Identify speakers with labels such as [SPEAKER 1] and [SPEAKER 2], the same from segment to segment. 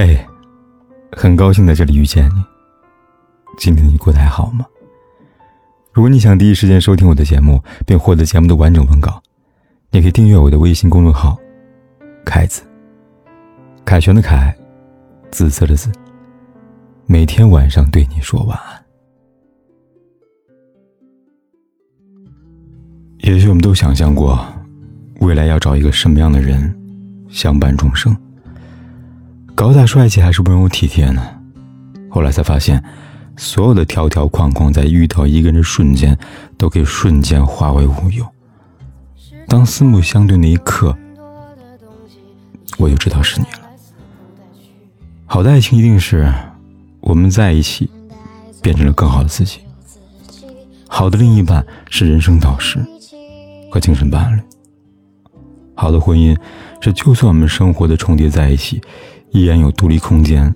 [SPEAKER 1] 嘿，很高兴在这里遇见你。今天你过得还好吗？如果你想第一时间收听我的节目，并获得节目的完整文稿，你可以订阅我的微信公众号“凯子”。凯旋的凯，紫色的紫。每天晚上对你说晚安。也许我们都想象过，未来要找一个什么样的人相伴终生。高大帅气还是温柔体贴呢？后来才发现，所有的条条框框在遇到一个人的瞬间，都可以瞬间化为乌有。当四目相对那一刻，我就知道是你了。好的爱情一定是我们在一起，变成了更好的自己。好的另一半是人生导师和精神伴侣。好的婚姻是，就算我们生活的重叠在一起。依然有独立空间，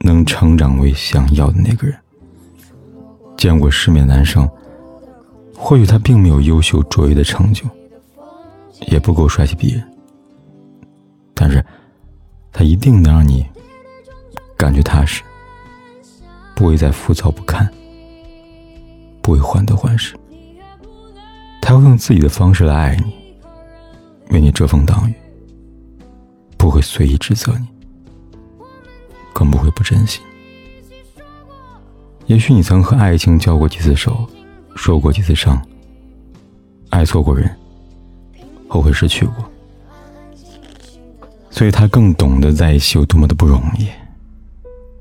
[SPEAKER 1] 能成长为想要的那个人。见过世面的男生，或许他并没有优秀卓越的成就，也不够帅气逼人，但是，他一定能让你感觉踏实，不会再浮躁不堪，不会患得患失。他会用自己的方式来爱你，为你遮风挡雨，不会随意指责你。更不会不珍惜。也许你曾和爱情交过几次手，受过几次伤，爱错过人，后悔失去过，所以他更懂得在一起有多么的不容易，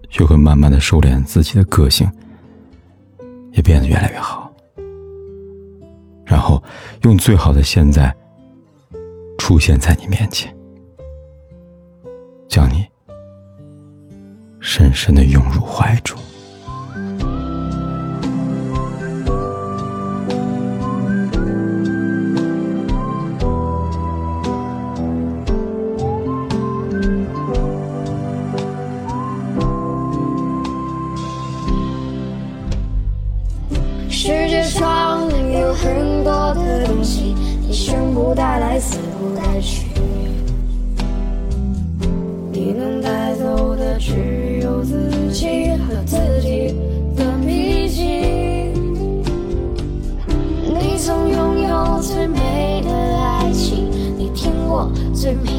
[SPEAKER 1] 学会慢慢的收敛自己的个性，也变得越来越好，然后用最好的现在出现在你面前，将你。深深的拥入怀中。
[SPEAKER 2] 世界上有很多的东西，生不带来，死不带去。你能带走的只有。自己和自己的秘境。你曾拥有最美的爱情，你听过最美